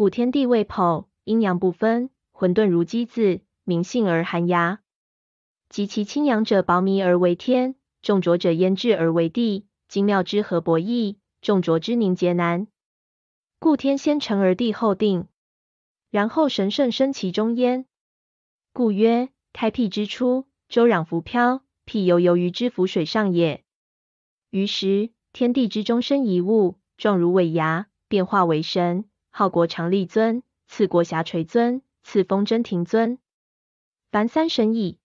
故天地未剖，阴阳不分，混沌如鸡子，明性而寒牙。及其清阳者，薄靡而为天；重浊者，焉质而为地。精妙之和博弈，重浊之凝结难。故天先成而地后定，然后神圣生其中焉。故曰：开辟之初，周壤浮漂，辟犹游于之浮水上也。于时，天地之中生一物，状如尾牙，变化为神，号国长立尊，赐国侠垂尊，赐封真庭尊。凡三神矣。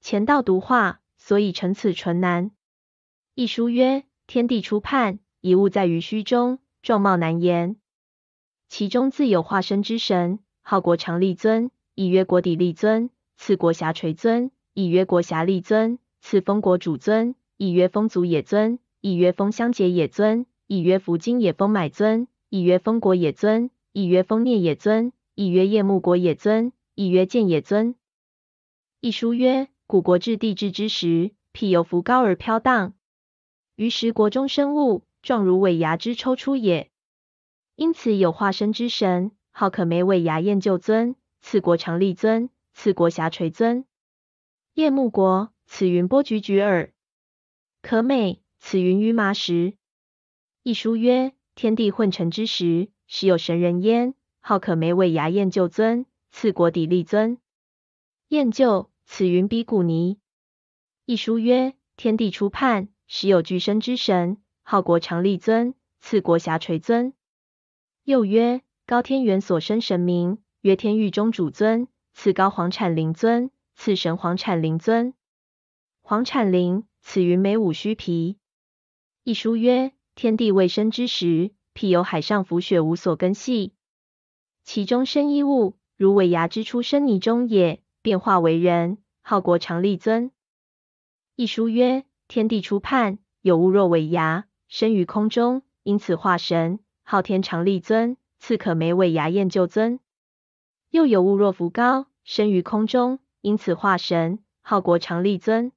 前道独化，所以成此纯难。一书曰：天地初判，一物在于虚中，状貌难言。其中自有化身之神，号国长立尊，亦曰国底立尊；赐国侠垂尊，亦曰国侠立尊；赐封国主尊，亦曰封祖也尊；亦曰封相节也尊；亦曰福金也封买尊；亦曰封国也尊；亦曰封聂也尊；亦曰夜幕国也尊；亦曰建也尊。一书曰：古国至地质之时，辟犹浮高而飘荡。于时国中生物，状如尾牙之抽出也。因此有化身之神，号可美尾牙燕救尊，赐国长立尊，赐国遐垂尊。夜幕国，此云波菊菊耳。可美，此云于麻石。一书曰：天地混成之时，时有神人焉，号可美尾牙燕救尊，赐国底立尊。燕救，此云比古尼。一书曰：天地初判。时有巨生之神，号国长立尊，赐国侠垂尊。又曰高天元所生神明，曰天域中主尊，赐高皇产灵尊，赐神皇产灵尊。皇产灵，此云眉武须皮。一书曰天地未生之时，辟有海上浮雪，无所根系，其中生一物，如尾牙之出生泥中也，变化为人，号国常立尊。一书曰。天地初判，有物若尾牙，生于空中，因此化神，号天常立尊，赐可美尾牙燕救尊。又有物若浮高，生于空中，因此化神，号国常立尊。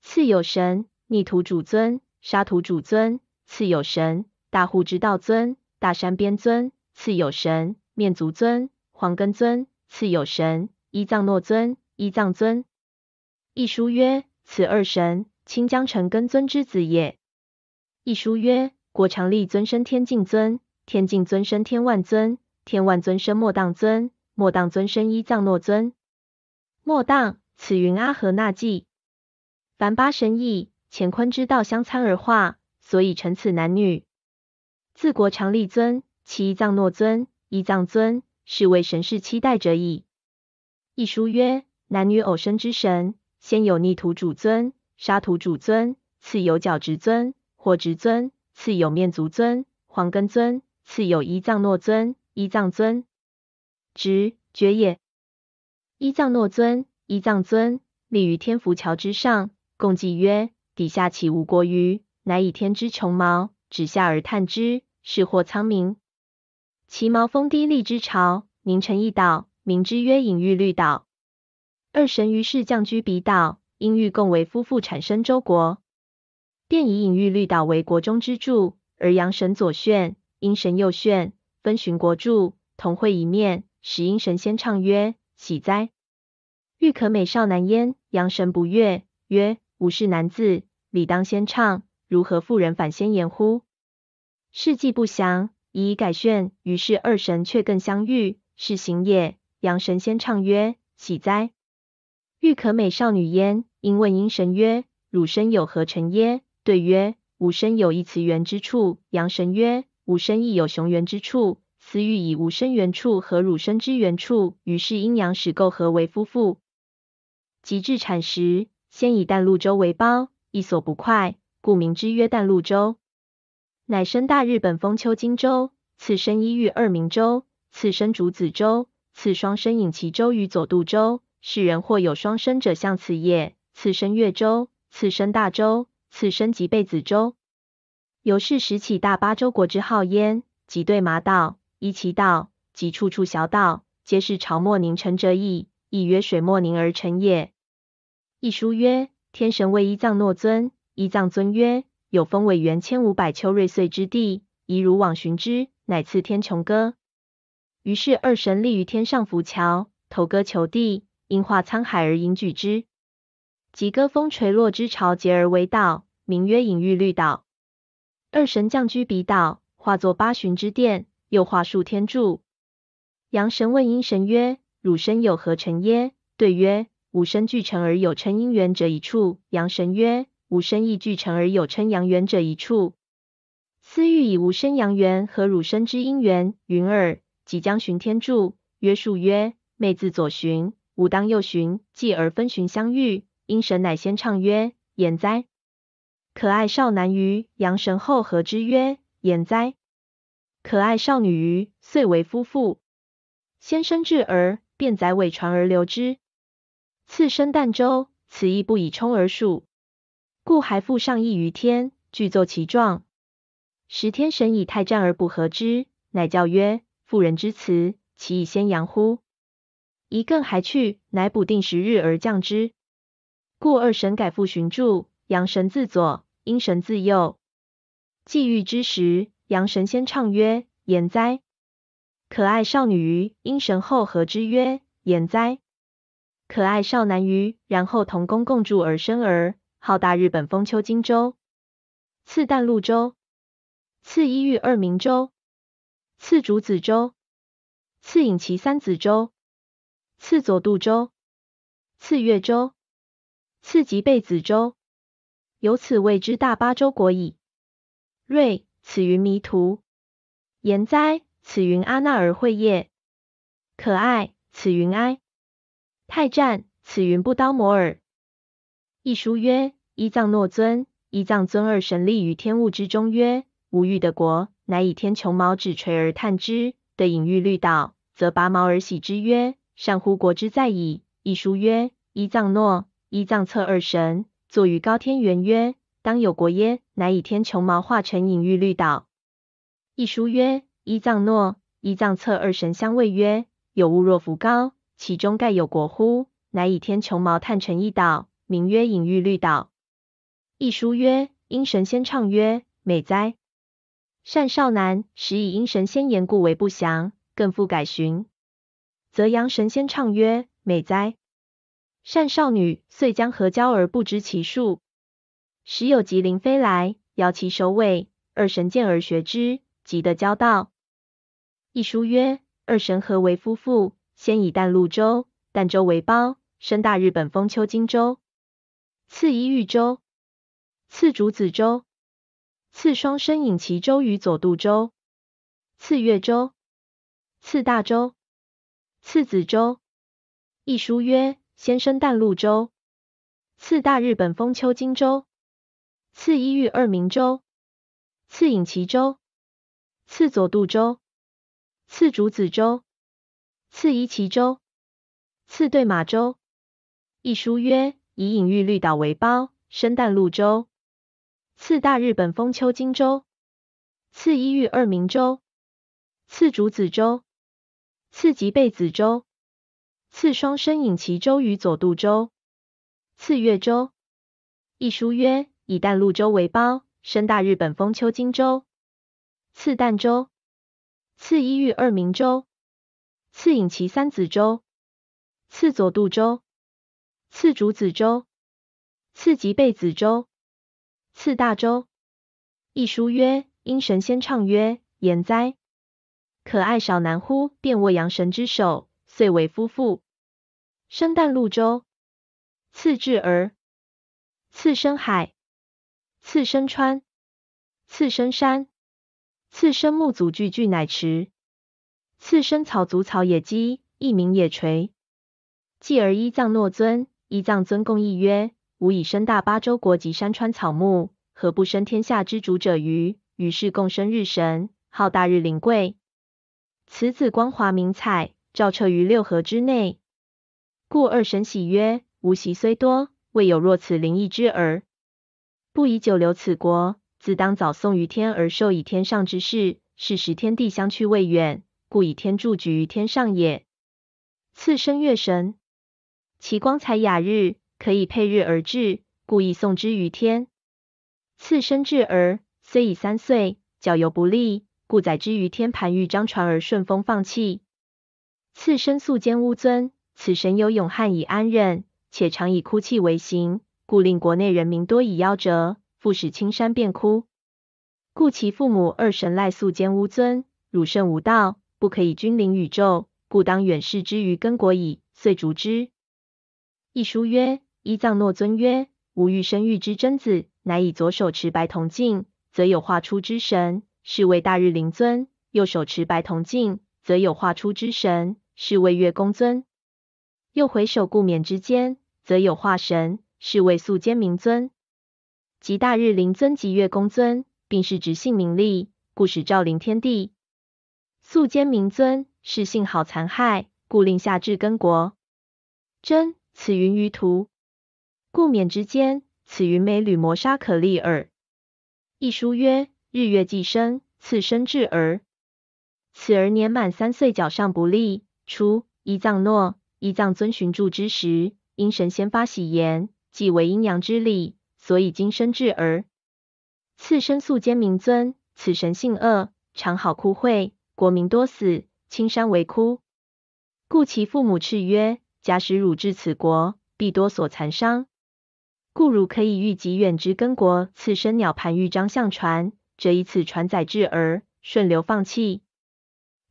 次有神，逆土主尊，沙土主尊。次有神，大户之道尊，大山边尊。次有神，面足尊，黄根尊。次有神，一藏诺尊，一藏尊。一书曰：此二神。清江城根尊之子也。一书曰：国常立尊生天境尊，天境尊生天万尊，天万尊生莫当尊，莫当尊生一藏诺尊。莫当，此云阿合那记。凡八神意，乾坤之道相参而化，所以成此男女。自国常立尊，其一藏诺尊，一藏尊，是为神世期待者矣。一书曰：男女偶生之神，先有逆土主尊。沙土主尊，次有角直尊，火直尊，次有面足尊，黄根尊，次有一藏诺尊，一藏尊，直觉也。一藏诺尊，一藏尊，立于天福桥之上，共计曰：底下岂无国于？乃以天之穹毛，指下而探之，是获苍冥。其毛峰低立之朝，凝成一岛，名之曰隐喻绿岛。二神于是降居彼岛。因欲共为夫妇，产生周国，便以隐喻绿岛为国中之柱，而阳神左旋，阴神右旋，分寻国柱，同会一面，使阴神先唱曰：“喜哉！欲可美少男焉。”阳神不悦，曰：“吾是男子，理当先唱，如何妇人反先言乎？”事迹不详，以改旋。于是二神却更相遇，是行也。阳神先唱曰：“喜哉！欲可美少女焉。”因问阴神曰：“汝身有何成耶？”对曰：“吾身有一雌源之处。”阳神曰：“吾身亦有雄源之处。斯欲以吾身源处和汝身之源处，于是阴阳始构合为夫妇。及至产时，先以淡露舟为包，亦所不快，故名之曰淡露舟。乃生大日本封丘金州，次生一玉二明州，次生竹子州，次双生引其州与佐渡州。世人或有双生者，向此也。次生越州，次生大州，次生及备子州。由是时起大八州国之号焉。即对麻道、伊其道及处处小道，皆是朝末凝成者矣。亦曰水墨凝而成也。一书曰：天神为一藏诺尊，一藏尊曰：有封为元千五百秋瑞岁之地，宜汝往寻之。乃赐天穹歌。于是二神立于天上浮桥，投歌求地，因化沧海而引举之。即歌风垂落之潮结而为岛，名曰隐喻绿岛。二神降居彼岛，化作八旬之殿，又化数天柱。阳神问阴神曰：“汝身有何成耶？”对曰：“吾身具成而有称阴元者一处。”阳神曰：“吾身亦具成而有称阳元者一处。思欲以吾身阳元和汝身之阴元，云耳。即将寻天柱，曰数曰：“妹自左寻，吾当右寻，继而分寻相遇。”阴神乃先唱曰：“言哉！”可爱少男于阳神后合之曰：“言哉！”可爱少女于遂为夫妇。先生至而便载尾传而留之。次生旦周，此亦不以冲而数，故还复上亿于天，具奏其状。时天神以太战而不合之，乃教曰：“妇人之辞，其以先阳乎？”一更还去，乃补定时日而降之。故二神改复循柱，阳神自左，阴神自右。既遇之时，阳神先唱曰：“言哉！”可爱少女于阴神后合之曰：“言哉！”可爱少男于然后同工共筑而生儿，号大日本封丘金州。次旦露州，次一玉二明州，次竹子州，次引其三子州，次佐渡州，次越州，次吉贝子州。由此谓之大巴州国矣。瑞，此云迷途。言哉，此云阿那尔会业。可爱，此云哀。太战，此云不刀摩尔。一书曰：一藏诺尊、一藏尊二神立于天物之中，曰：无欲的国，乃以天穹毛指垂而探之的隐喻绿岛，则拔毛而喜之，曰：善乎国之在矣。一书曰：一藏诺、一藏策二神坐于高天原，曰：当有国耶？乃以天穹毛化成隐喻绿岛。一书曰：一藏诺、一藏策二神相谓曰：有物若浮高。其中盖有国乎？乃以天穹毛探成一岛，名曰隐喻绿岛。一书曰：因神仙唱曰：美哉！善少男，时以因神仙言故为不祥，更复改寻，则阳神仙唱曰：美哉！善少女，遂将合交而不知其数。时有吉灵飞来，摇其首尾，二神见而学之，即得交道。一书曰：二神合为夫妇。先以淡露州，淡州为包，生大日本封丘金州。次一玉州，次竹子州，次双生引其州与左渡州。次越州，次大州，次子州。一书曰：先生淡露州，次大日本封丘金州，次一玉二明州，次引其州，次佐渡州，次竹子州。次夷其州，次对马州。一书曰：以隐喻绿岛为胞，生旦露州。次大日本封丘金州。次一遇二明州。次竹子州。次及贝子州。次双生隐岐州与佐渡州。次越州。一书曰：以旦露州为胞，生大日本封丘金州。次旦州。次一遇二明州。次隐岐三子州，次佐渡州，次竹子州，次及贝子州，次大州。一书曰：阴神先唱曰：言哉！可爱少男乎？便握阳神之手，遂为夫妇。生旦露州，次至儿，次生海，次生川，次生山，次生木祖具具乃池。次生草族草野鸡，一名野垂。继而依藏诺尊、依藏尊共议曰：吾以生大巴州国及山川草木，何不生天下之主者于？于是共生日神，号大日灵贵。此子光华明彩，照彻于六合之内。故二神喜曰：吾习虽多，未有若此灵异之儿。不以久留此国，自当早送于天而受以天上之事。是时天地相去未远。故以天助举于天上也。次生月神，其光彩雅日，可以配日而至，故意送之于天。次生至儿，虽已三岁，脚犹不利，故载之于天盘玉张传而顺风放气。次生素坚乌尊，此神有勇悍以安忍，且常以哭泣为行，故令国内人民多以夭折，复使青山变枯。故其父母二神赖素坚乌尊，汝圣无道，不可以君临宇宙，故当远视之于根国矣。遂逐之。一书曰：依藏诺尊曰，吾欲生育之真子，乃以左手持白铜镜，则有化出之神，是为大日灵尊；右手持白铜镜，则有化出之神，是为月公尊；又回首顾冕之间，则有化神，是为素坚明尊。即大日灵尊及月公尊，并是直性名利，故使照临天地。素坚明尊是性好残害，故令下至根国。真此云于图。故冕之间，此云美履磨砂可立耳。一书曰：日月既生，次生至儿。此儿年满三岁，脚上不利。初，依藏诺、依藏遵循住之时，因神先发喜言，即为阴阳之理，所以今生至儿。次生素坚明尊，此神性恶，常好哭秽，国民多死，青山为枯。故其父母斥曰：假使汝至此国，必多所残伤。故汝可以御极远之根国，次生鸟盘玉章相传，则以此传载至而，顺流放弃。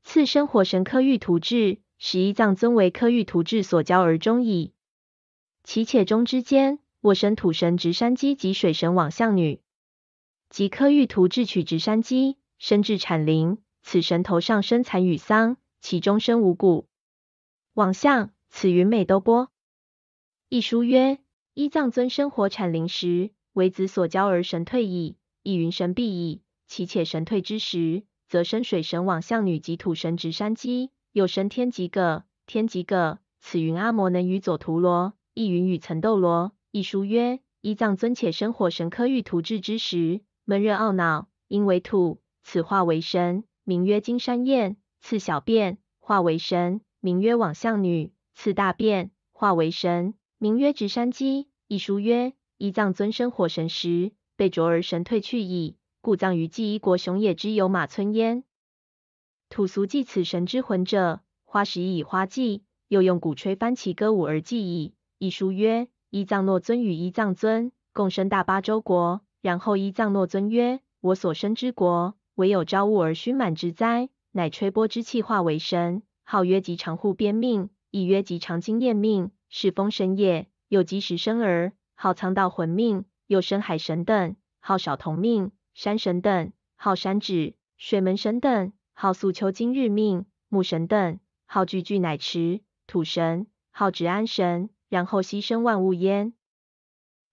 次生火神科玉图志，使一藏尊为科玉图志所教而终矣。其且中之间，我神土神直山鸡及水神往象女，即科玉图志取直山鸡，生至产灵，此神头上生残与桑，其中生五谷。往象，此云美兜波。一书曰。依藏尊生活产灵时，为子所教而神退矣。亦云神必矣。其且神退之时，则生水神往相女及土神直山鸡，又生天极葛。天极葛，此云阿摩能与佐图罗，亦云与岑斗罗。一书曰：依藏尊且生火神科玉图治之时，闷热懊恼，因为土，此化为神，名曰金山燕。次小便，化为神，名曰往相女。次大便，化为神，名曰直山鸡。一书曰：依藏尊生火神时，被卓而神退去矣，故葬于祭一国雄野之有马村焉。土俗祭此神之魂者，花石以花祭，又用鼓吹翻旗歌舞而祭矣。一书曰：依藏诺尊与依藏尊共生大巴州国，然后依藏诺尊曰：我所生之国，唯有朝雾而熏满之灾，乃吹波之气化为神，号曰吉长护边命，亦曰吉长经验命，是风神也。有及时生儿，号苍道魂命；又生海神等，号少同命；山神等，号山指；水门神等，号素秋今日命；木神等，号句句乃池；土神，号直安神。然后牺牲万物焉。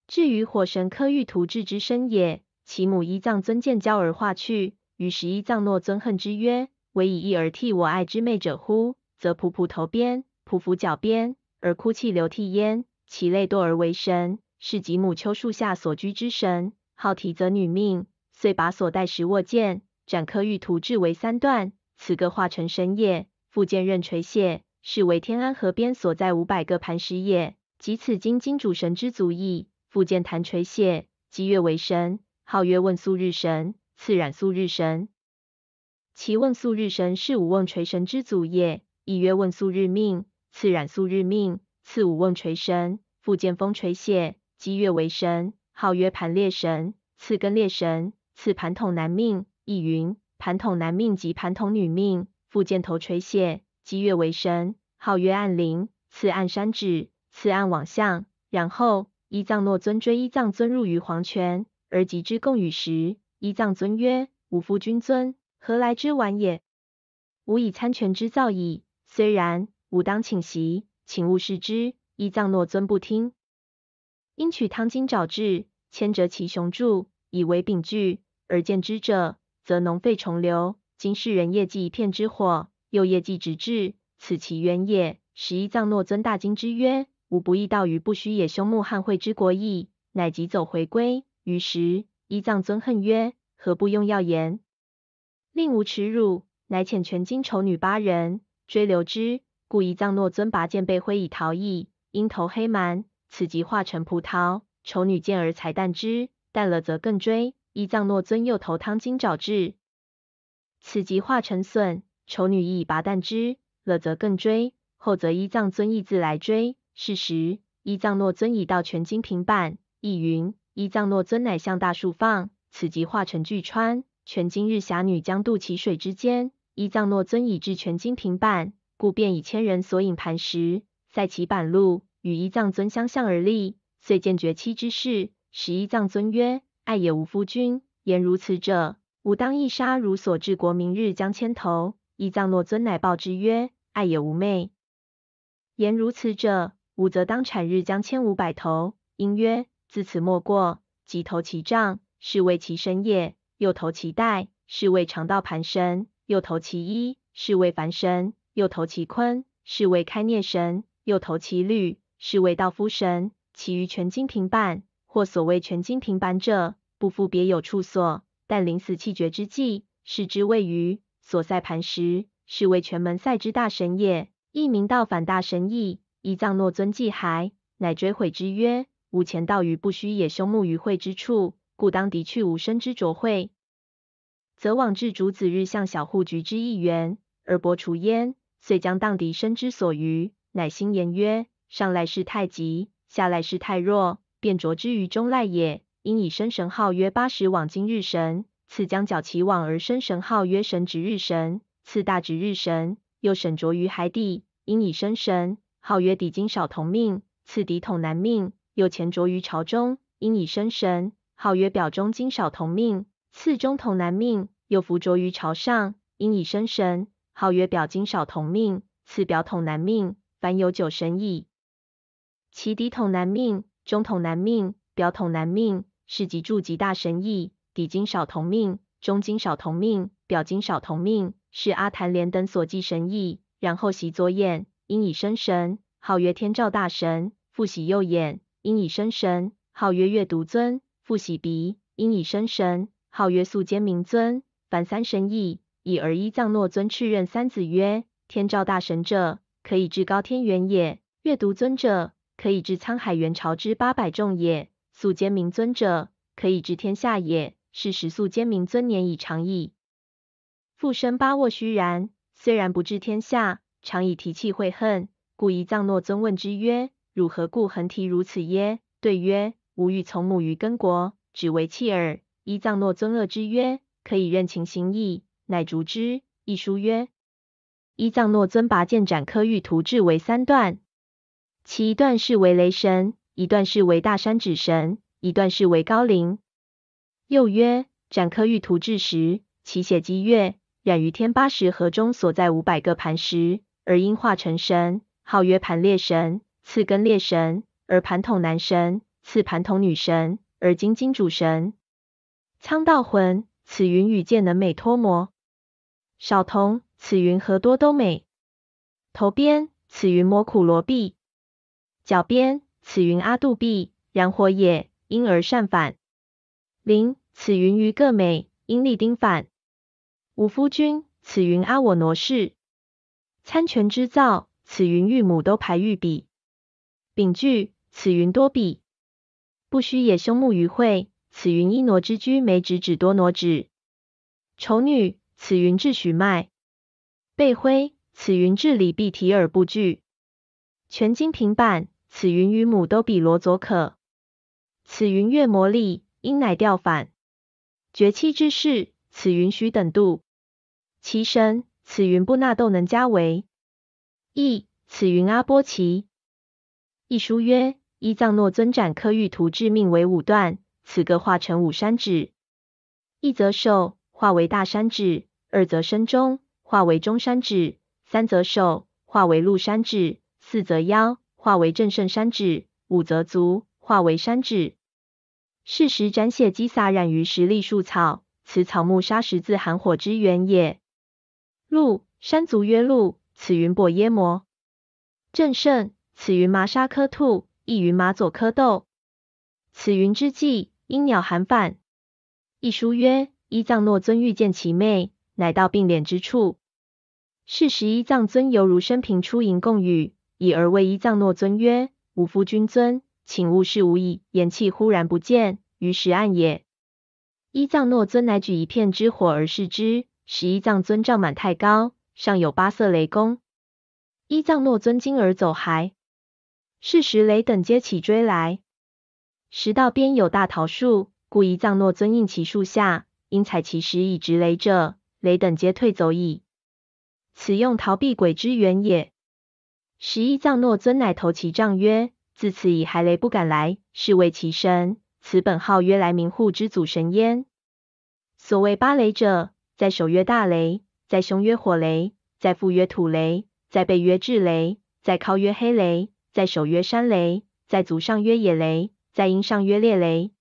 至于火神科玉图志之身也，其母依藏尊见交而化去，于是依藏诺尊恨之曰：唯以义而替我爱之妹者乎？则仆仆头边，匍匐脚边，而哭泣流涕焉。其类多而为神，是吉母丘树下所居之神，号提则女命，遂把所带石握剑，斩科玉图至为三段，此各化成神也。复剑刃垂谢，是为天安河边所在五百个磐石也。即此经金主神之祖矣。复剑弹垂谢，积月为神，号曰问素日神，次染素日神。其问素日神是五问垂神之祖也，亦曰问素日命，次染素日命。次五瓮垂神，复见风垂谢，积月为神，号曰盘列神。次根列神，次盘统男命，亦云盘统男命及盘统女命。复见头垂谢，积月为神，号曰暗灵。次暗山指，次暗往相。然后依藏诺尊追依藏尊入于黄泉，而及之共语时，依藏尊曰：吾夫君尊，何来之晚也？吾以参权之造矣。虽然，吾当请席。请勿视之。依藏诺尊不听，因取汤金爪至，牵折其雄柱，以为柄具，而见之者，则脓沸重流。今世人业绩一片之火，又业绩直至，此其源也。使依藏诺尊大惊之曰：吾不义道于不须也凶木汉会之国矣。乃即走回归。于时依藏尊恨曰：何不用药言，令吾耻辱？乃遣全金丑女八人追留之。故一藏诺尊拔剑被挥以逃逸，因头黑蛮，此即化成葡萄。丑女见而才啖之，啖了则更追。一藏诺尊又投汤金爪至，此即化成笋。丑女亦拔啖之，了则更追，后则依藏尊亦自来追。是时，依藏诺尊已到全金平板，亦云：依藏诺尊乃向大树放，此即化成巨川。全金日霞女将渡其水之间，依藏诺尊已至全金平板，故便以千人所引磐石，塞其板路，与一藏尊相向而立。遂见绝妻之事，使一藏尊曰：爱也无夫君，言如此者。吾当一杀如所至国，明日将千头。一藏诺尊乃报之曰：爱也无昧。言如此者，吾则当产日将千五百头。因曰：自此莫过。即投其杖，是谓其身也；又投其带，是谓肠道盘身；又投其衣，是谓凡身；又投其坤，是谓开涅神；又投其律，是谓道夫神。其余全经平板，或所谓全经平板者，不复别有处所。但临死气绝之际，视之谓于所塞磐石，是为全门塞之大神也。亦名道反大神意。依藏诺尊既骸，乃追悔之曰：吾前道于不须也凶木于会之处，故当敌去无生之浊会，则往至主子日向小户局之一员，而薄除焉。遂将当敌生之所余，乃心言曰：上赖世太极，下赖世太弱，便着之于中赖也。因以生神号曰八十往今日神，次将角其往而生神号曰神值日神，次大值日神，又神着于海底，因以生神号曰底金少同命，次底统南命，又前着于朝中，因以生神号曰表中金少同命，次中统南命，又浮着于朝上，因以生神号曰表金少同命，次表统南命，凡有九神矣。其底统难命，中统难命，表统难命。是即助极大神意，底金少同命，中金少同命，表金少同命，是阿谭连等所记神意。然后习左眼，因以生神，号曰天照大神；复喜右眼，因以生神，号曰月独尊；复喜鼻，因以生神，号曰素坚明尊。凡三神意，以而依藏诺尊敕任三子曰：天照大神者，可以至高天元也；月独尊者，可以至沧海元朝之八百众也。素坚明尊者，可以治天下也。是时素坚明尊年已长矣。复生八卧虚然，虽然不治天下，常以提气会恨，故一藏诺尊问之曰：汝何故恒提如此耶？对曰：吾欲从母于根国，只为弃耳。一藏诺尊恶之曰：可以任情行义，乃逐之。一书曰：一藏诺尊拔剑斩柯玉图志为三段，其一段是为雷神。一段是为大山指神，一段是为高陵。又曰：斩柯玉图志时，其血积月，染于天八十河中所在五百个磐石，而因化成神，号曰盘列神，次根列神，而盘统男神，次盘统女神，而今金主神。苍道魂，此云与剑能美脱魔。少童，此云何多都美。头边，此云摩苦罗臂。脚边。此云阿杜毕，然火也，因而善反。灵，此云于各美，因力丁反。五夫君，此云阿我挪士。参权之造，此云玉母都排玉比。丙句，此云多比。不须也凶木于会，此云一挪之居梅指指多挪指。丑女，此云至许脉。背灰，此云至礼必提而不惧。全经平板。此云与母都比罗佐可。此云月魔力，因乃调反。绝气之事，此云须等度。其神，此云不纳斗能加为。意，此云阿波奇。一书曰：依藏诺尊斩柯玉图致命为五段，此个化成五山指。一则受化为大山指，二则身中化为中山指，三则手化为鹿山指，四则腰。化为正圣山指，五则足化为山指。是时斩血积洒染于石砾树草，此草木杀石自寒火之源也。鹿山族曰鹿，此云跛耶摩。正圣，此云麻沙科兔，亦云麻左科豆。此云之际，因鸟寒反。一书曰：依藏诺尊遇见其妹，乃到并敛之处。是时依藏尊犹如生平出迎共语。以而为依藏诺尊曰：“吾夫君尊，请勿视无矣。”言气忽然不见，于时暗也。依藏诺尊乃举一片之火而视之，使依藏尊胀满太高，上有八色雷公。依藏诺尊惊而走还。是时雷等皆起追来。石道边有大桃树，故依藏诺尊应其树下，因采其时以直雷者，雷等皆退走矣。此用逃避鬼之源也。十一藏诺尊乃投其杖曰：“自此以骸雷不敢来，是为其身。此本号曰来明户之祖神焉。所谓八雷者，在手曰大雷，在胸曰火雷，在腹曰土雷，在背曰炙雷，在尻曰黑雷，在手曰山雷，在足上曰野雷，在阴上曰烈雷。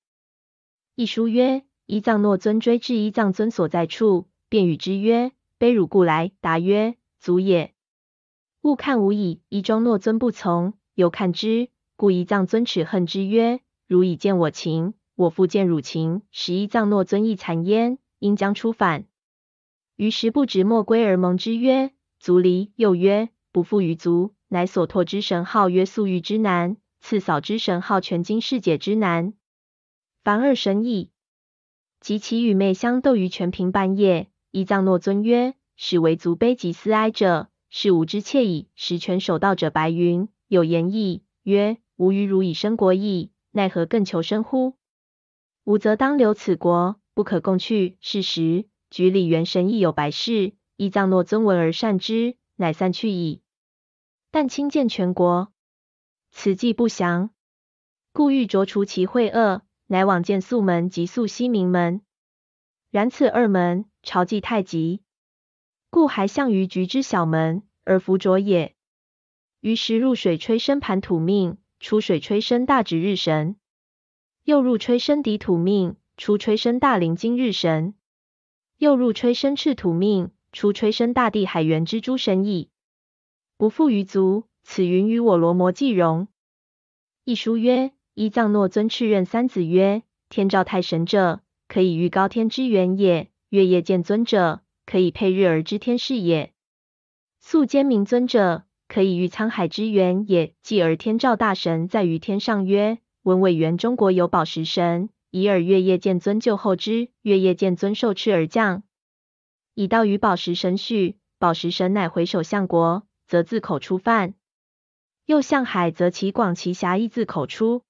一书曰：一藏诺尊追至一藏尊所在处，便与之曰：卑汝故来。答曰：足也。勿看无矣。一庄诺尊不从，又看之，故一藏尊耻恨之曰：汝以见我情，我复见汝情，使一藏诺尊亦残焉，应将出反。于是不执莫归而盟之曰：足离。又曰：不复于足，乃所托之神号曰素玉之男，次扫之神号全经世解之男。凡二神矣。及其与妹相斗于全平半夜，一藏诺尊曰：使为足悲及思哀者，是吾之妾矣。十全守道者白云有言义曰：吾与汝以生国矣，奈何更求生乎？吾则当留此国，不可共去。是时。局里元神亦有白事，依藏诺尊闻而善之，乃散去矣。但亲见全国，此计不详，故欲着除其秽恶，乃往见素门及素西明门。然此二门朝祭太极，故还向于局之小门而弗着也。于时入水吹生盘土命，出水吹生大指日神，又入吹生底土命，出吹生大灵金日神。又入吹生赤土命，出吹生大地海源之诸神矣。不复于足，此云与我罗摩既容。一书曰：一藏诺尊敕任三子曰：天照太神者，可以御高天之源也；月夜见尊者，可以配日而知天事也；素坚明尊者，可以御沧海之源也。继而天照大神在于天上曰：闻伟元中国有宝石神。以尔月夜见尊救后之，月夜见尊受敕而降，以道于宝石神序。宝石神乃回首向国，则自口出犯；又向海，则其广其狭义自口出；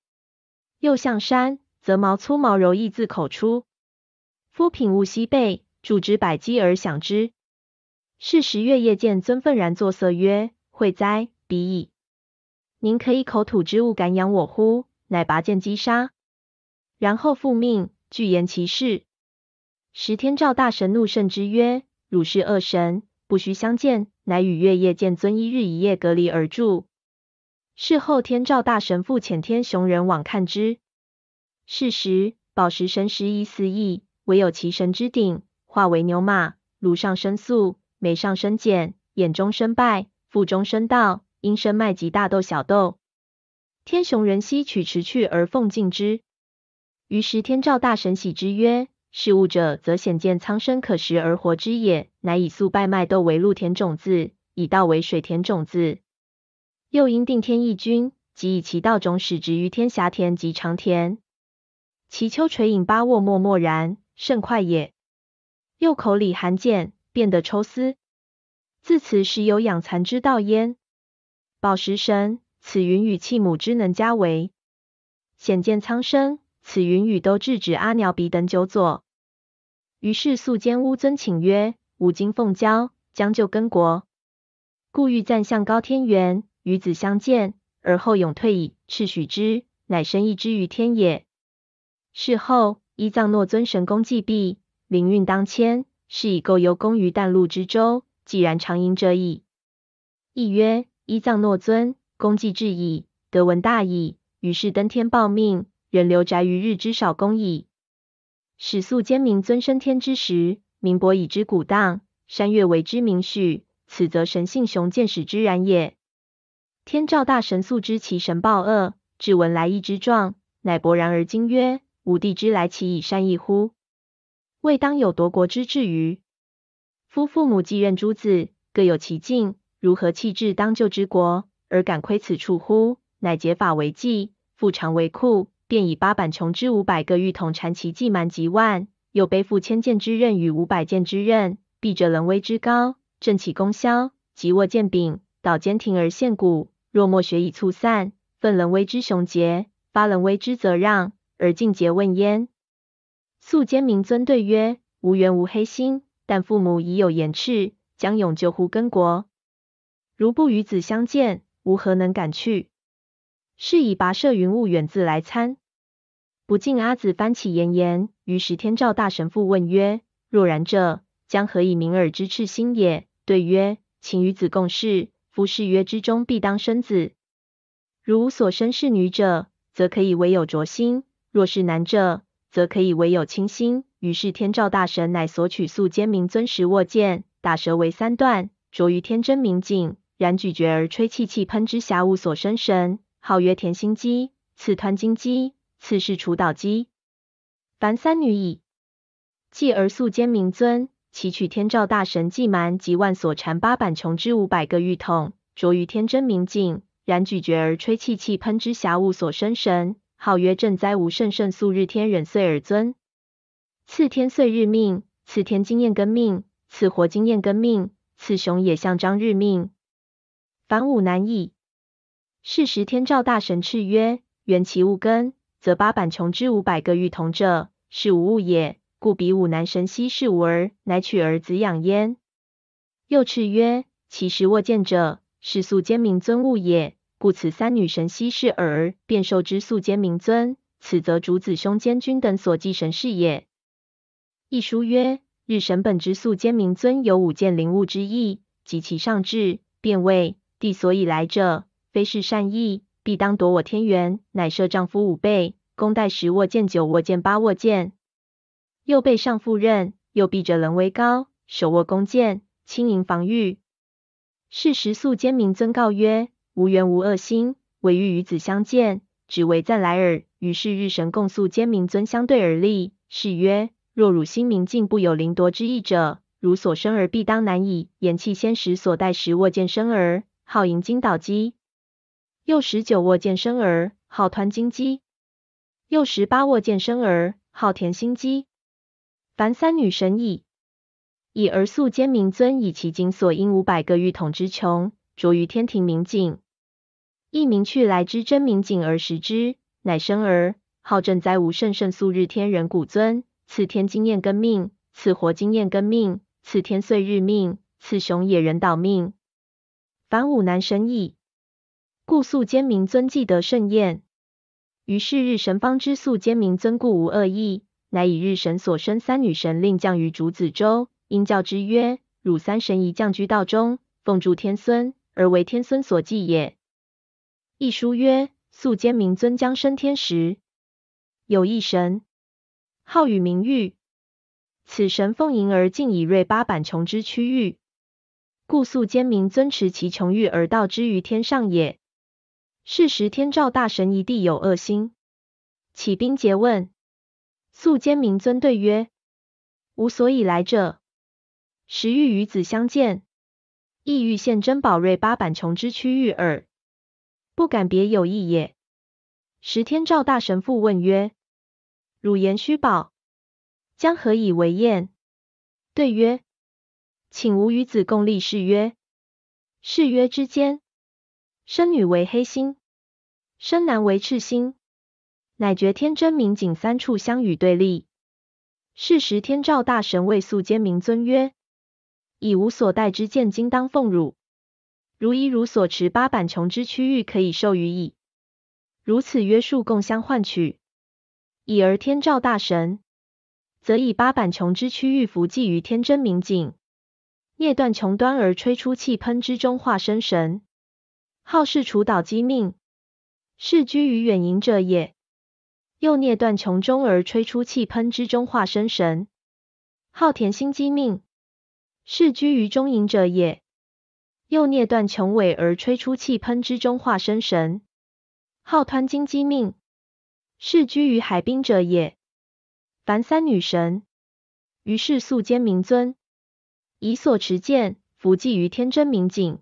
又向山，则毛粗毛柔义自口出。夫品物西背，助之百机而享之。是时月夜见尊愤然作色曰：“会哉，彼矣！您可以口吐之物感养我乎？”乃拔剑击杀。然后复命，具言其事。时天照大神怒甚之曰：“汝是恶神，不须相见。”乃与月夜见尊一日一夜隔离而住。事后天照大神复遣天雄人往看之。是时宝石神时已死矣，唯有其神之顶，化为牛马，颅上生粟，眉上生茧，眼中生败，腹中生道，因生麦及大豆、小豆。天雄人悉取持去而奉敬之。于是天照大神喜之曰：“是物者，则显见苍生可食而活之也。乃以粟败麦豆为露田种子，以稻为水田种子。又因定天一君，即以其稻种始植于天霞田及长田。其丘垂影八握默默然，甚快也。又口里含剑，变得抽丝。自此时有养蚕之道焉。宝石神，此云与气母之能加为，显见苍生。”此云雨都制止阿鸟比等九佐。于是素坚乌尊请曰：“吾今奉交，将就根国，故欲暂向高天元，与子相见，而后永退矣。”赤许之，乃生一之于天也。事后，依藏诺尊神功既毕，灵运当迁，是以构游功于淡路之州，既然常迎者矣。亦曰：依藏诺尊功绩至矣，德闻大矣，于是登天报命。人留宅于日之少功矣。始素兼明尊升天之时，明伯以之鼓荡，山岳为之明序。此则神性雄健始之然也。天照大神素知其神暴恶，至闻来意之状，乃勃然而惊曰：“吾帝之来，其以善意乎？未当有夺国之志于？夫父母继任诸子，各有其境，如何弃置当救之国，而敢窥此处乎？乃解法为计，复常为库。”便以八板琼之五百个玉桶缠其计蛮极万，又背负千剑之刃与五百剑之刃，避者能威之高，振起功削，即握剑柄，导坚庭而现骨。若莫学以促散，愤能威之雄杰，发能威之则让，而尽节问焉。素坚明尊对曰：无缘无黑心，但父母已有言斥，将永救乎根国。如不与子相见，吾何能敢去？是以跋涉云雾远自来参。不敬阿子翻起言言，于是天照大神父问曰：若然者，将何以明尔之赤心也？对曰：请与子共事。夫誓约之中，必当生子。如所生是女者，则可以唯有浊心；若是男者，则可以唯有清心。于是天照大神乃所取素坚明尊时握剑，打蛇为三段，着于天真明镜，然咀嚼而吹气，气喷之霞雾所生神，号曰田心姬，次湍金姬，次是除岛姬。凡三女矣。继而素坚明尊。其取天照大神祭蛮及万所缠八板琼之五百个玉筒，着于天真明镜，然咀嚼而吹气，气喷之霞雾所生神，号曰正灾无圣圣素日天忍岁尔尊。次天岁日命，次天经验根命，次火经验根命，次雄也象章日命。凡五难矣。是时天照大神敕曰：缘其物根，则八板琼之五百个玉铜者，是无物也。故比武男神息是吾儿，乃取儿子养焉。又敕曰：其实握剑者，是素坚明尊物也。故此三女神息是儿，便受之素坚明尊。此则主子兄监君等所祭神事也。一书曰：日神本之素坚明尊有五件灵物之意，及其上至，便谓帝所以来者，非是善意，必当夺我天元，乃设丈夫五倍，公代十握剑、九握剑、八握剑。右背上负刃，右臂着棱为高，手握弓箭，轻盈防御。是时素坚明尊告曰：无缘无恶心，唯欲与子相见，只为暂来耳。于是日神共素坚明尊相对而立，是曰：若汝心明镜不有凌夺之意者，汝所生儿必当难矣。言气先时所带时握剑生儿，号银金导机；又十九握剑生儿，号湍金鸡；又十八握剑生儿，号田心鸡。凡三女神矣。以而素坚明尊以其金所因五百个玉筒之穷，着于天庭明镜，一明去来之真明镜而食之，乃生儿，号正哉无圣圣素日天人古尊。次天经验根命，次火经验根命，次天岁日命，次雄野人岛命。凡五男神矣。故素坚明尊既得盛宴，于是日神方知素坚明尊故无恶意。乃以日神所生三女神令降于竹子洲，因教之曰：汝三神宜降居道中，奉助天孙，而为天孙所祭也。一书曰：素坚明尊将升天时，有一神号与名誉，此神奉迎而进以瑞八板琼之区域，故素坚明尊持其琼玉而道之于天上也。是时天照大神一地有恶心，起兵诘问。素坚明尊对曰：“吾所以来者，实欲与子相见，意欲献珍宝瑞八板琼之区域耳，不敢别有意也。”十天照大神父问曰：“汝言虚宝，将何以为验？”对曰：“请吾与子共立誓约。誓约之间，生女为黑心，生男为赤心。”乃觉天真明景三处相与对立。是时天照大神为素坚明尊曰：“以无所待之剑，今当奉汝。如一汝所持八板琼之区域，可以授予矣。如此约束共相换取。已而天照大神，则以八板琼之区域伏寄于天真明景，涅断琼端而吹出气喷之中化身神，好事除导机命，是居于远迎者也。”又涅断琼中而吹出气喷之中化身神，号田心机命，是居于中隐者也。又涅断琼尾而吹出气喷之中化身神，号湍金鸡命，是居于海滨者也。凡三女神，于是素坚明尊。以所持剑伏祭于天真明景，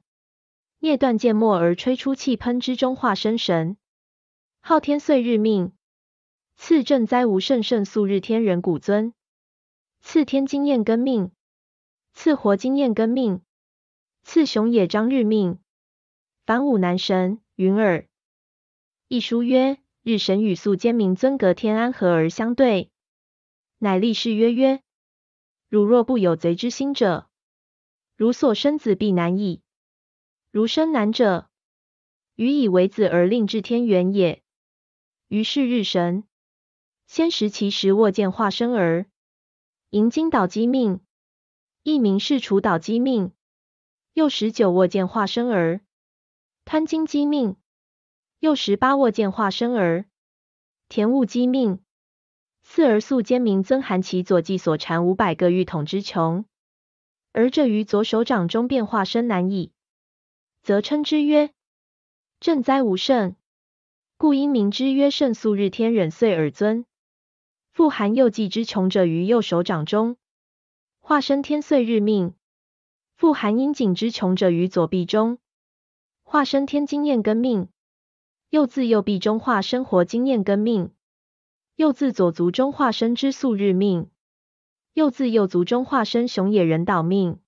涅断剑末而吹出气喷之中化身神，号天岁日命。次正灾无圣圣素日天人古尊，次天经验根命，次活经验根命，次雄野张日命，凡五男神云耳。一书曰：日神与素兼明尊隔天安和而相对，乃立誓曰曰：汝若不有贼之心者，汝所生子必难矣。如生男者，予以为子而令至天元也。于是日神先识其时握剑化生儿，迎金导机命，亦名是除导机命。又十九握剑化生儿，贪金机命。又十八握剑化生儿，田物机命。四而素坚明尊含其左髻所缠五百个玉筒之穷，而这于左手掌中变化生难矣，则称之曰正哉无圣。故因名之曰圣素日天忍岁耳尊。复含右髻之穷者于右手掌中，化生天岁日命。复含阴颈之穷者于左臂中，化生天经验根命。右自右臂中化生活经验根命，右自左足中化生之素日命，右自右足中化生熊野人岛命，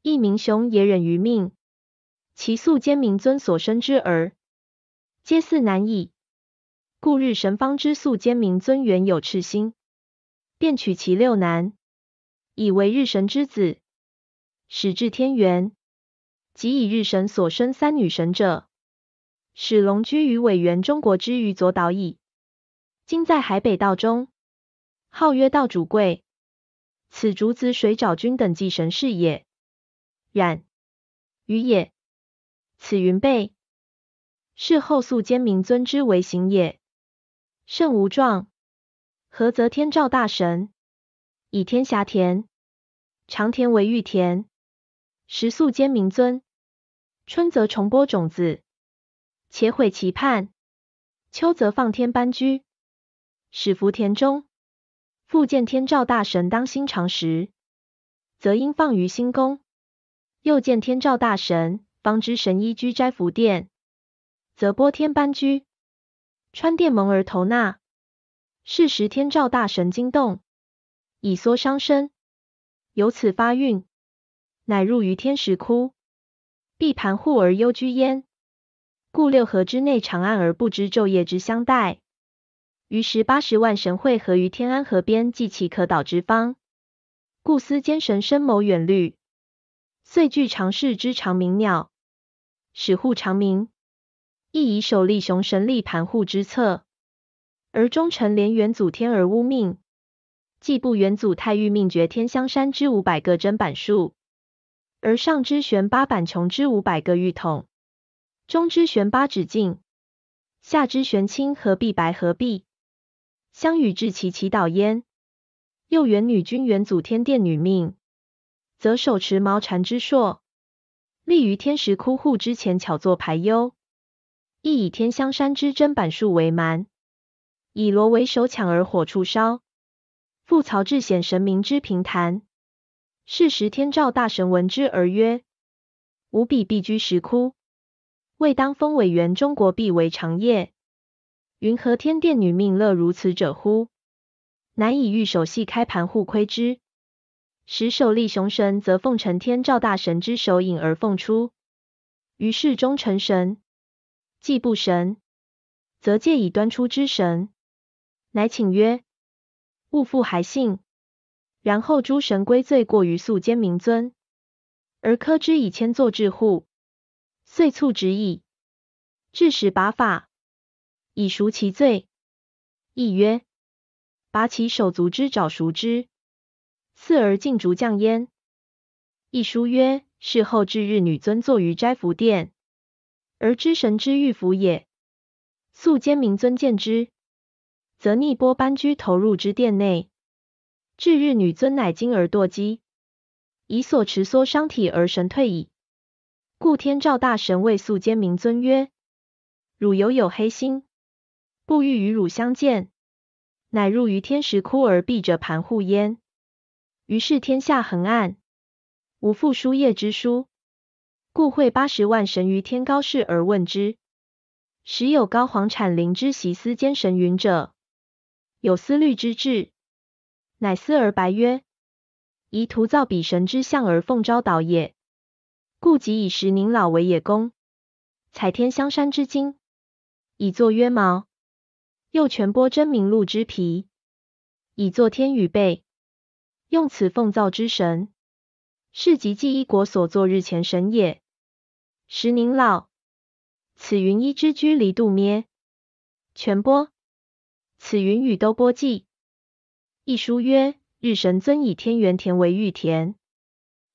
亦名熊野忍于命。其素坚明尊所生之儿，皆似难矣。故日神方之素兼明尊原有赤心，便取其六男，以为日神之子，始至天元，即以日神所生三女神者。使龙居于委员中国之于左岛矣。今在海北道中，号曰道主贵。此竹子水沼君等祭神是也。然于也。此云背，是后素兼明尊之为行也。圣无状。何则天照大神以天下田，长田为玉田。时宿兼明尊，春则重播种子。且毁其畔，秋则放天班居，使福田中。复见天照大神当心常时，则应放于新宫。又见天照大神方知神依居斋福殿，则播天班居，穿殿蒙而投纳。是时天照大神惊动，以缩伤身，由此发运，乃入于天石窟，闭盘户而幽居焉。故六合之内长暗而不知昼夜之相待。于是八十万神会合于天安河边，祭其可导之方。故思兼神深谋远虑，遂具常世之长明鸟，使护长明，亦以首立雄神立盘护之策。而忠臣连元祖天而污命，既不元祖太玉命绝天香山之五百个砧板树，而上之悬八板琼之五百个玉筒。中之玄八指镜，下之玄青何必白何必，相与至其祈祷焉。又元女君元祖天殿女命，则手持毛蝉之硕，立于天石窟户之前，巧作排忧。亦以天香山之砧板树为蛮，以罗为首抢而火处烧。复曹至显神明之平坛。是时天照大神闻之而曰：吾彼必居石窟。未当封委员，中国必为长业。云何天殿女命乐如此者乎？乃以玉手系开盘户窥之，使首立雄神，则奉承天照大神之手引而奉出。于是中成神，既不神，则借以端出之神。乃请曰：勿复还信。然后诸神归罪过于素坚明尊，而科之以千作至户。遂促之矣，致使拔法，以赎其罪。亦曰：拔其手足之爪，赎之。次而尽逐降焉。一书曰：事后至日，女尊坐于斋福殿，而知神之玉符也。素坚明尊见之，则逆波般居投入之殿内。至日，女尊乃惊而堕机，以所持缩伤体而神退矣。故天照大神谓素坚明尊曰：“汝犹有黑心，不欲与汝相见，乃入于天石窟而闭着盘护焉。于是天下恒暗，无复书夜之书。故会八十万神于天高室而问之。时有高皇产灵之习思兼神云者，有思虑之志，乃思而白曰：宜图造彼神之相而奉昭导也。”故即以石宁老为野公，采天香山之精，以作约毛；又全剥真名鹿之皮，以作天羽被。用此奉造之神，是即记一国所作日前神也。时宁老，此云一之居离度咩？全剥，此云雨都波记。一书曰：日神尊以天元田为玉田，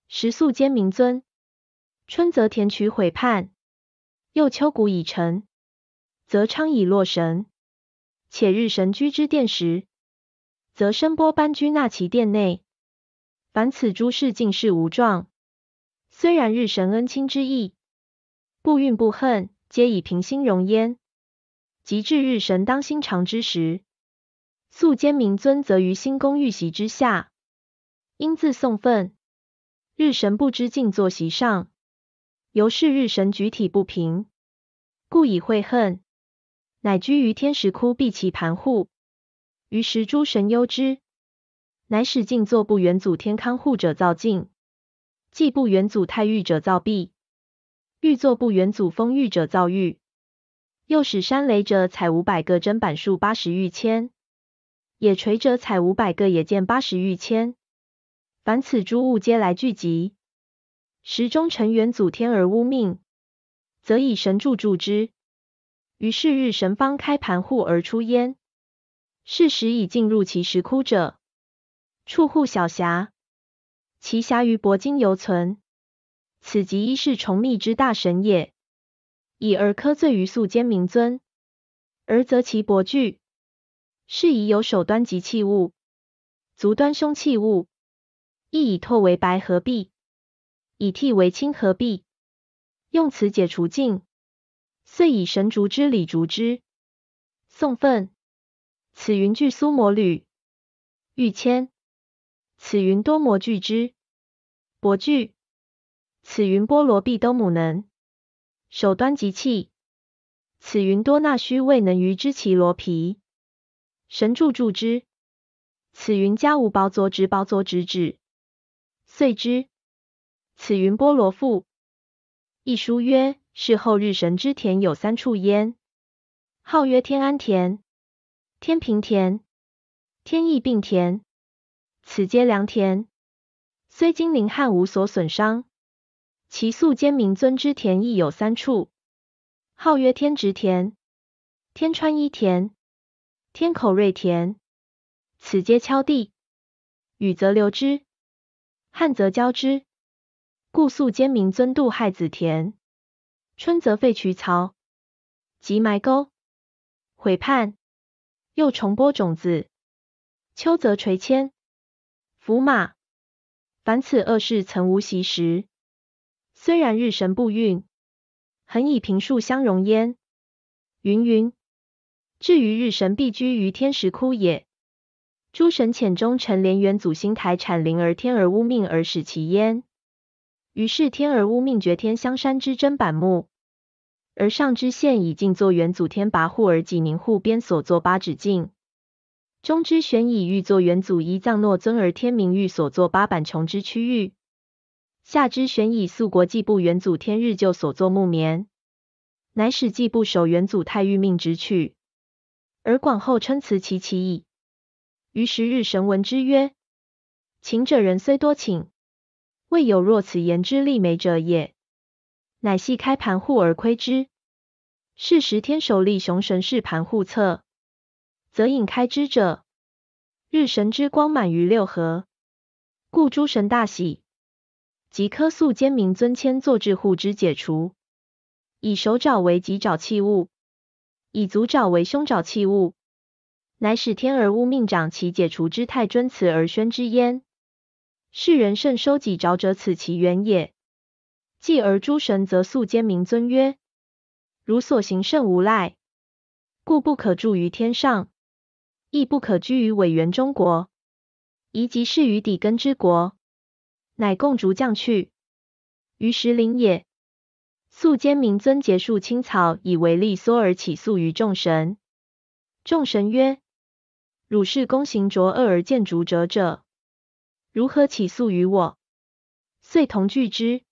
时宿兼明尊。春则田取毁叛，又秋谷已成，则昌已落神。且日神居之殿时，则声波般居纳其殿内。凡此诸事，尽是无状。虽然日神恩亲之意，不怨不恨，皆以平心容焉。及至日神当心长之时，素兼明尊则于新宫玉席之下，因自送愤，日神不知静坐席上，由是日神举体不平，故以悔恨，乃居于天石窟闭其盘户。于是诸神忧之。乃使静坐不元祖天康护者造静，既不元祖太玉者造壁，欲作不元祖丰玉者造玉。又使山雷者采五百个砧板数八十玉千，野锤者采五百个野剑八十玉千。凡此诸物皆来聚集，时中成元祖天而污命，则以神助助之。于是日神方开盘户而出焉。是时已进入其石窟者。触户小峡，其峡于铂金犹存。此即一世重密之大神也。以而科罪于素坚明尊，而则其薄具，是以有手端及器物，足端凶器物，亦以透为白合璧，以替为青合璧，用此解除境，遂以神竹之礼竹之。送粪，此云具苏摩履，玉谦。此云多摩具之，薄具。此云波罗毕都母能，手端极器。此云多那须未能于之其罗皮，神助助之。此云家无薄佐直薄佐直指，遂之。此云波罗腹。一书曰：是后日神之田有三处焉，号曰天安田、天平田、天意并田。此皆良田，虽今灵汉无所损伤。其素兼明尊之田亦有三处，号曰天直田、天川一田、天口瑞田。此皆敲地，雨则流之，旱则浇之，故素兼明尊度害子田。春则废渠槽，即埋沟，毁畔，又重播种子。秋则垂铅。伏马，凡此恶事曾无习时。虽然日神不运，恒以平数相容焉。云云。至于日神必居于天石窟也。诸神浅中成连元祖星台产灵而天而污命而使其焉。于是天而污命绝天香山之真板木，而上之线以静坐元祖天跋扈而济宁户边所作八指镜。中之玄以玉作元祖一藏诺尊而天明玉所作八板琼之区域，下之玄以素国祭部元祖天日就所作木棉，乃使祭部守元祖太玉命之去，而广后称辞其其矣。于时日神闻之曰：请者人虽多请，未有若此言之利美者也。乃系开盘户而窥之，是时天守立雄神是盘户侧。则引开之者，日神之光满于六合，故诸神大喜。即科素坚明尊谦坐至护之解除，以手爪为己爪器物，以足爪为胸爪器物，乃使天而物命长其解除之太尊此而宣之焉。世人甚收己爪者，此其源也。继而诸神则素坚明尊曰：如所行甚无赖，故不可住于天上。亦不可居于委员中国，宜即是于底根之国，乃共逐将去。于时灵也。素兼明尊结束青草，以为利缩而起诉于众神。众神曰：汝是公行卓恶而见逐者者，如何起诉于我？遂同拒之。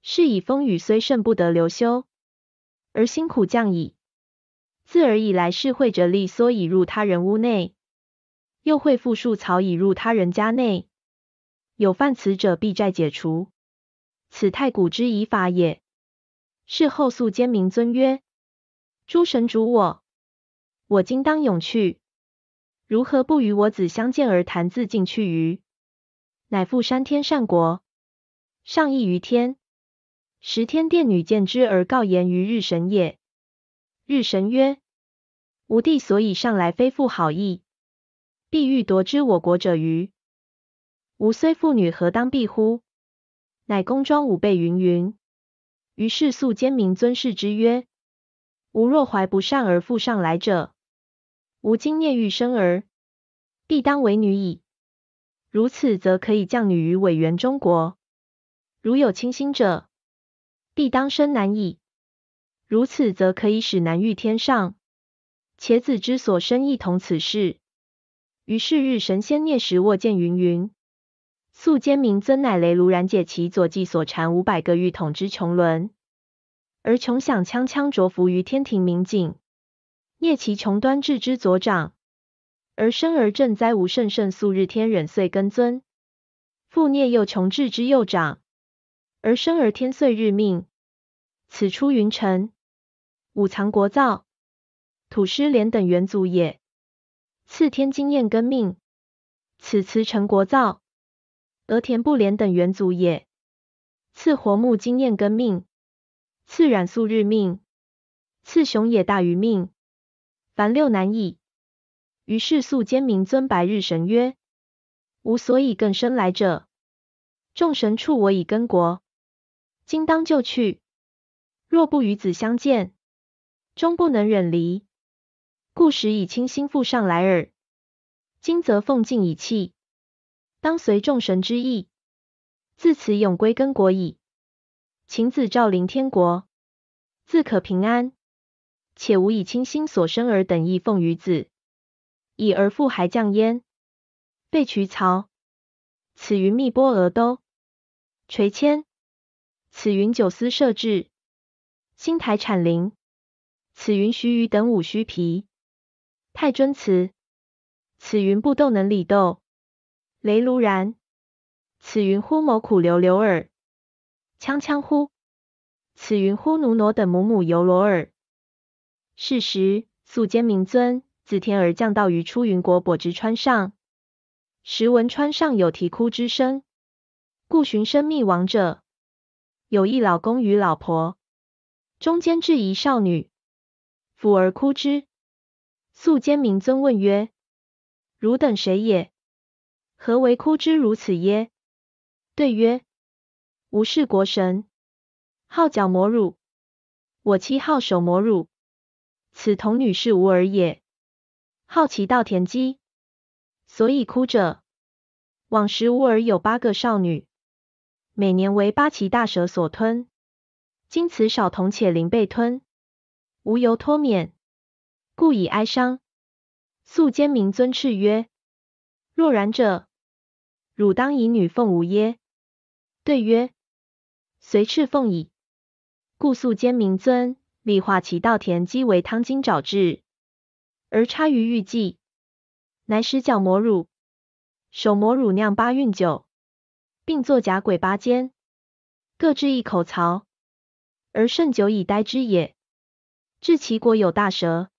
是以风雨虽甚不得流休，而辛苦降矣。自尔以来，是会者力缩以入他人屋内，又会复数草以入他人家内。有犯此者，必债解除。此太古之以法也。是后素坚明尊曰：“诸神主我，我今当永去，如何不与我子相见而谈自尽去于？”乃复山天善国，上意于天。十天殿女见之而告言于日神也。日神曰：“吾弟所以上来，非复好意，必欲夺之我国者于？吾虽妇女，何当避乎？”乃宫装五倍云云。于是素坚明尊视之曰：“吾若怀不善而复上来者，吾今孽欲生儿，必当为女矣。如此，则可以降女于委员中国；如有倾心者，必当生男矣。如此，则可以使男欲天上。且子之所生亦同此事。于是日神仙孽时握剑云云。”素坚明尊乃雷卢然解其左髻所缠五百个玉筒之穹轮，而穷响锵锵着浮于天庭明镜，蹑其穹端置之左掌，而生而正哉无圣圣素日天忍岁根尊。复蹑又穷置之右掌，而生而天岁日命。此出云尘，五藏国造，土师连等元祖也。次天经验根命，此辞成国造。俄田不连等元祖也。次活木经验根命，次染素日命，次雄也大于命，凡六难矣。于是素坚明尊白日神曰：吾所以更生来者，众神处我以根国，今当就去。若不与子相见，终不能忍离，故时以清心复上来耳。今则奉敬以弃。当随众神之意，自此永归根国矣。请子照临天国，自可平安。且无以清心所生而等意奉于子，以而复还降焉。废渠曹，此云密波俄兜。垂谦，此云九司设置。新台产灵，此云须臾等五须皮。太尊祠，此云不斗能理斗。雷卢然，此云乎某苦流流耳。锵锵乎，此云乎奴挪等母母游罗耳。是时，素坚明尊自天而降道于出云国跛之川上。时闻川上有啼哭之声，故寻声觅亡者。有一老公与老婆，中间置一少女，抚而哭之。素坚明尊问曰：“汝等谁也？”何为哭之如此耶？对曰：吾是国神，号角魔汝。我妻号守魔汝。此童女是吾儿也，好奇稻田鸡，所以哭者。往时吾儿有八个少女，每年为八岐大蛇所吞。今此少童且灵被吞，无由脱免，故以哀伤。素兼明尊敕曰：若然者。汝当以女奉吾耶？对曰：随敕奉矣。故素兼明尊立化其稻田鸡为汤金沼制，而插于玉髻，乃使角磨乳，手磨乳酿八运酒，并作假鬼八间，各置一口槽，而盛酒以待之也。至其国有大蛇，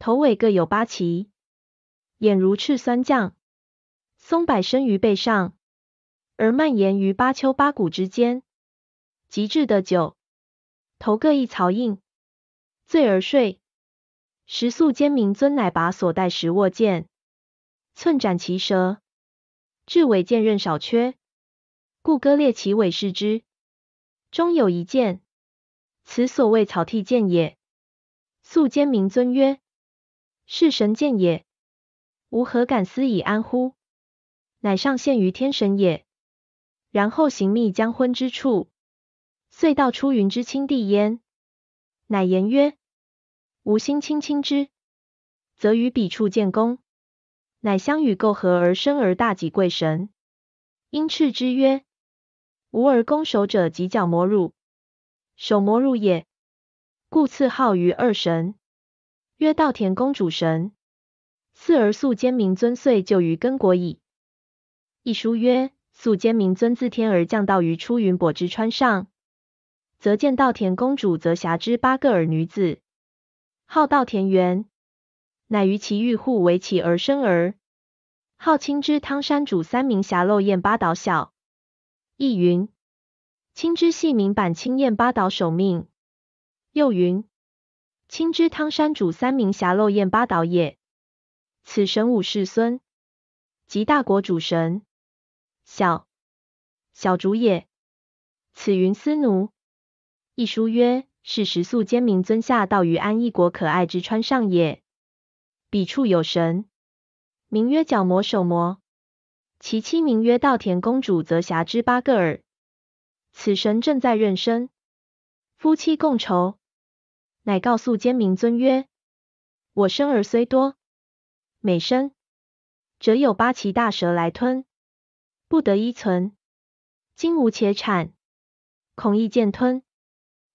头尾各有八鳍，眼如赤酸酱。松柏生于背上，而蔓延于八丘八谷之间。极致的酒，头各一槽印，醉而睡。时素坚明尊乃拔所带石握剑，寸斩其舌，至尾剑刃少缺，故割裂其尾视之。中有一剑，此所谓草剃剑也。素坚明尊曰：是神剑也，吾何敢思以安乎？乃上献于天神也，然后行密将昏之处，遂到出云之清地焉。乃言曰：吾心清清之，则于彼处建功。乃相与构合而生而大己贵神，因斥之曰：吾儿攻守者及角魔汝，守魔汝也。故赐号于二神，曰稻田公主神。四而素坚明尊遂就于根国矣。一书曰：素坚明尊自天而降道于出云柏之川上，则见稻田公主，则辖之八个儿女子，号稻田园，乃于其玉户为其儿生儿。号青之汤山主三名侠漏雁八岛小。亦云：青之系名版青雁八岛守命。又云：青之汤山主三名侠漏雁八岛也。此神武世孙，即大国主神。小小主也。此云司奴。一书曰：是时素坚明尊下道于安邑国可爱之川上也。彼处有神。名曰角魔手魔，其妻名曰稻田公主，则辖之八个耳。此神正在妊娠，夫妻共仇，乃告诉坚明尊曰：“我生儿虽多，每生则有八岐大蛇来吞，不得依存。今无且产，恐亦见吞，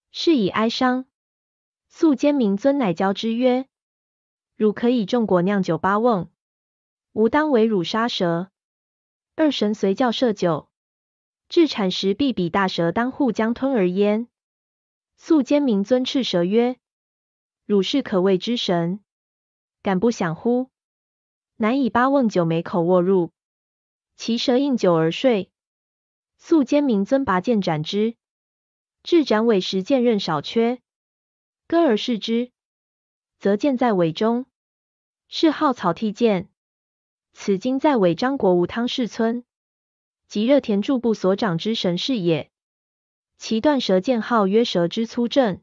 是以哀伤。”素坚明尊乃教之曰：“汝可以种果酿酒八瓮。”吾当为汝杀蛇。二神随教设酒，至产时必比大蛇当户将吞而焉。素坚明尊斥蛇曰：“汝是可畏之神，敢不降乎？”乃以八瓮酒每口握入，其蛇应酒而睡。素坚明尊拔剑斩之，至斩尾时剑刃少缺，割而视之，则剑在尾中，是号草剃剑。此今在尾张国吴汤氏村，即热田柱部所长之神是也。其断蛇剑号曰蛇之粗正，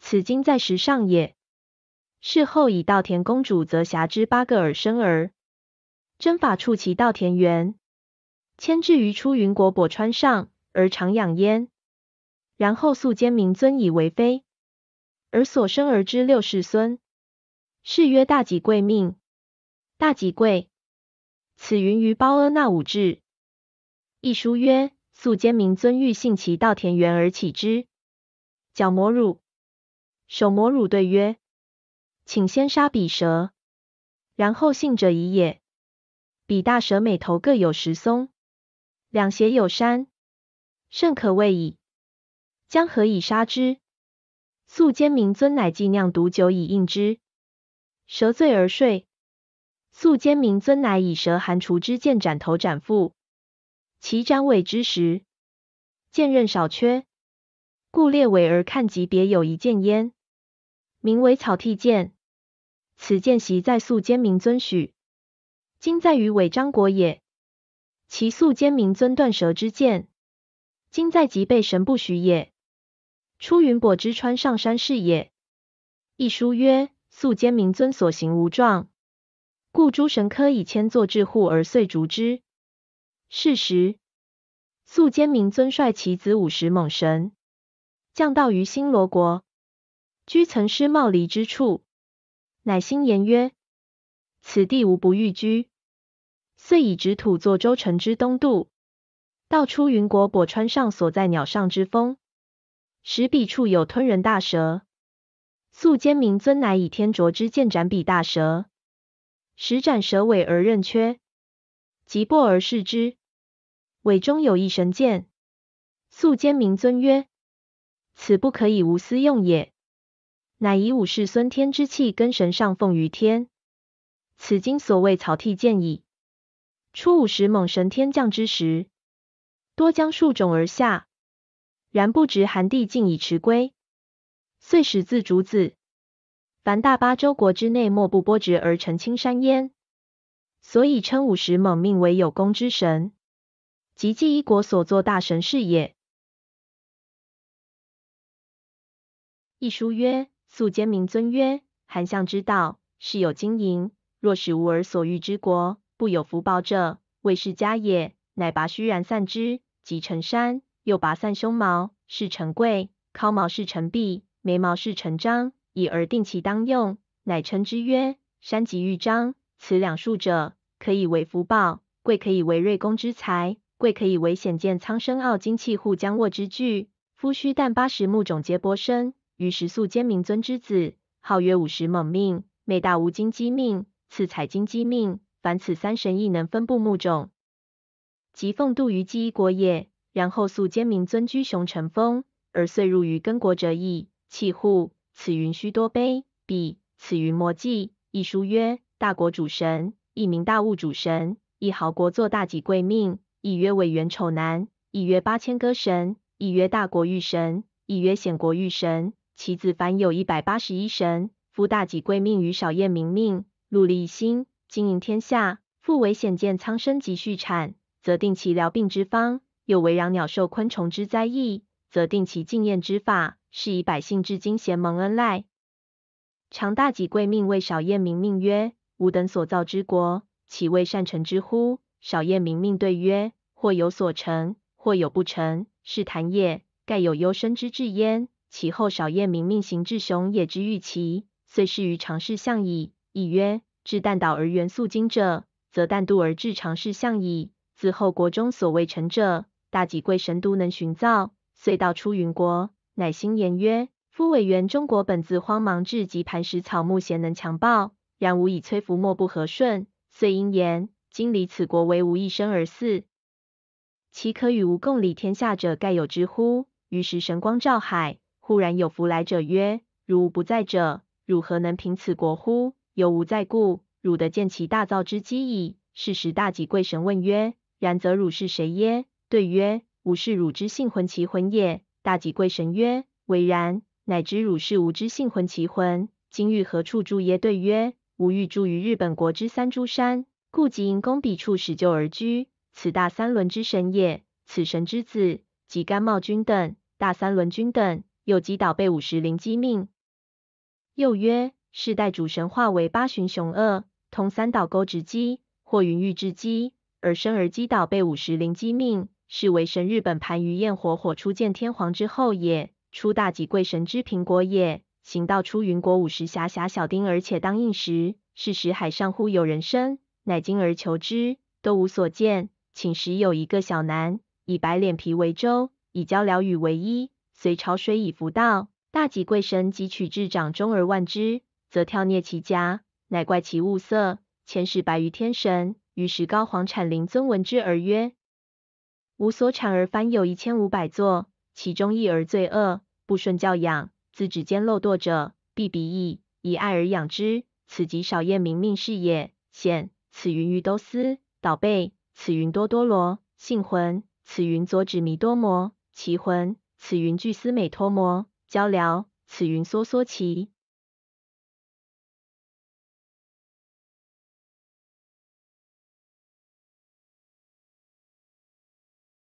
此今在石上也。事后以稻田公主则辖之八个耳生儿，征法处其稻田园，迁至于出云国跛川上，而常养焉。然后素坚明尊以为妃，而所生而之六世孙，是曰大己贵命。大己贵。此云于包阿那五志。一书曰：素坚明尊欲信其稻田园而起之。角魔汝，守魔汝对曰：请先杀彼蛇，然后信者已也。彼大蛇每头各有十松，两胁有山，甚可畏矣。将何以杀之？素坚明尊乃计酿毒酒以应之。蛇醉而睡。素坚明尊乃以蛇寒除之剑斩头斩腹，其斩尾之时，剑刃少缺，故列尾而看及别有一剑焉，名为草剃剑。此剑习在素坚明尊许，今在于尾张国也。其素坚明尊断蛇之剑，今在即被神不许也。出云柏之川上山是也。一书曰：素坚明尊所行无状。故诸神科以千座至户而遂逐之。是时，素坚明尊率其子五十猛神，降道于新罗国，居曾师茂离之处，乃新言曰：“此地无不欲居。”遂以直土作周城之东渡，道出云国跛川上所在鸟上之峰，石彼处有吞人大蛇。素坚明尊乃以天卓之剑斩彼大蛇。时斩蛇尾而刃缺，即破而视之，尾中有一神剑。素坚明尊曰：“此不可以无私用也。”乃以五世孙天之气根神上奉于天。此今所谓草剃剑矣。初五十猛神天降之时，多将数种而下，然不值寒地，尽以持归，遂始自主子。凡大巴州国之内，莫不剥植而成青山焉。所以称五十猛命为有功之神，即祭一国所作大神事也。一书曰：素坚明尊曰：韩相之道，是有经营。若使无而所欲之国，不有福报者，未是家也。乃拔须髯散之，即成山；又拔散胸毛，是成贵；尻毛是成璧，眉毛是成章。以而定其当用，乃称之曰山吉玉章。此两数者，可以为福报；贵可以为瑞公之财。贵可以为显见苍生傲精气护将握之具。夫须旦八十木种皆波生，于时素兼明尊之子，号曰五十猛命，每大无金鸡命，赐采金鸡命。凡此三神亦能分布木种，即奉度于鸡国也。然后素兼明尊居雄成风，而遂入于根国者矣。契户，此云须多悲。彼，此云魔祭。一书曰：大国主神，一名大物主神，一豪国作大己贵命。一曰委元丑男，一曰八千歌神，一曰大国御神，一曰显国御神。其子凡有一百八十一神。夫大己贵命与少彦明命，戮力一心，经营天下。复为显见苍生及畜产，则定其疗病之方；又为攘鸟兽昆虫之灾疫，则定其禁验之法。是以百姓至今咸蒙恩赖。常大己贵命为少彦明命曰：吾等所造之国，岂为善成之乎？少彦明命对曰：或有所成，或有不成，是谈也。盖有忧生之志焉。其后少彦明命行至雄也之欲齐，遂是于常事相矣。亦曰：至旦岛而元素精者，则旦度而至常事相矣。自后国中所谓成者，大己贵神都能寻造，遂道出云国。乃新言曰：夫委员中国本自荒芒至及磐石草木贤能强暴，然吾以摧伏莫不和顺，遂因言。今离此国为吾一生而祀，其可与吾共理天下者，盖有之乎？于是神光照海，忽然有福来者曰：汝吾不在者，汝何能平此国乎？有吾在故，汝得见其大造之机矣。是时大己贵神问曰：然则汝是谁耶？对曰：吾是汝之性魂其魂也。大己贵神曰：唯然。乃知汝是吾之性魂其魂。今欲何处住耶？对曰：吾欲住于日本国之三珠山。故即因公彼处始就而居，此大三轮之神也。此神之子，即甘茂君等。大三轮君等，又击倒被五十灵机命。又曰：世代主神化为八旬雄恶，通三岛沟直击，或云玉之击，而生而击倒被五十灵击命，是为神日本盘于焰火火出见天皇之后也。出大己贵神之平国也。行道出云国五十辖辖小丁，而且当应时，是时海上忽有人生。乃今而求之，都无所见。请时有一个小男，以白脸皮为舟，以交鹩羽为衣，随潮水以浮道。大己贵神即取至掌中而万之，则跳啮其家，乃怪其物色。前使白于天神，于是高皇产灵尊闻之而曰：吾所产儿凡有一千五百座，其中一儿罪恶，不顺教养，自指尖漏堕者，必彼矣。以爱而养之，此即少厌明命是也。显。此云于兜斯，岛背；此云多多罗，性魂；此云左指弥多摩，其魂；此云巨斯美托摩，交辽；此云梭梭奇，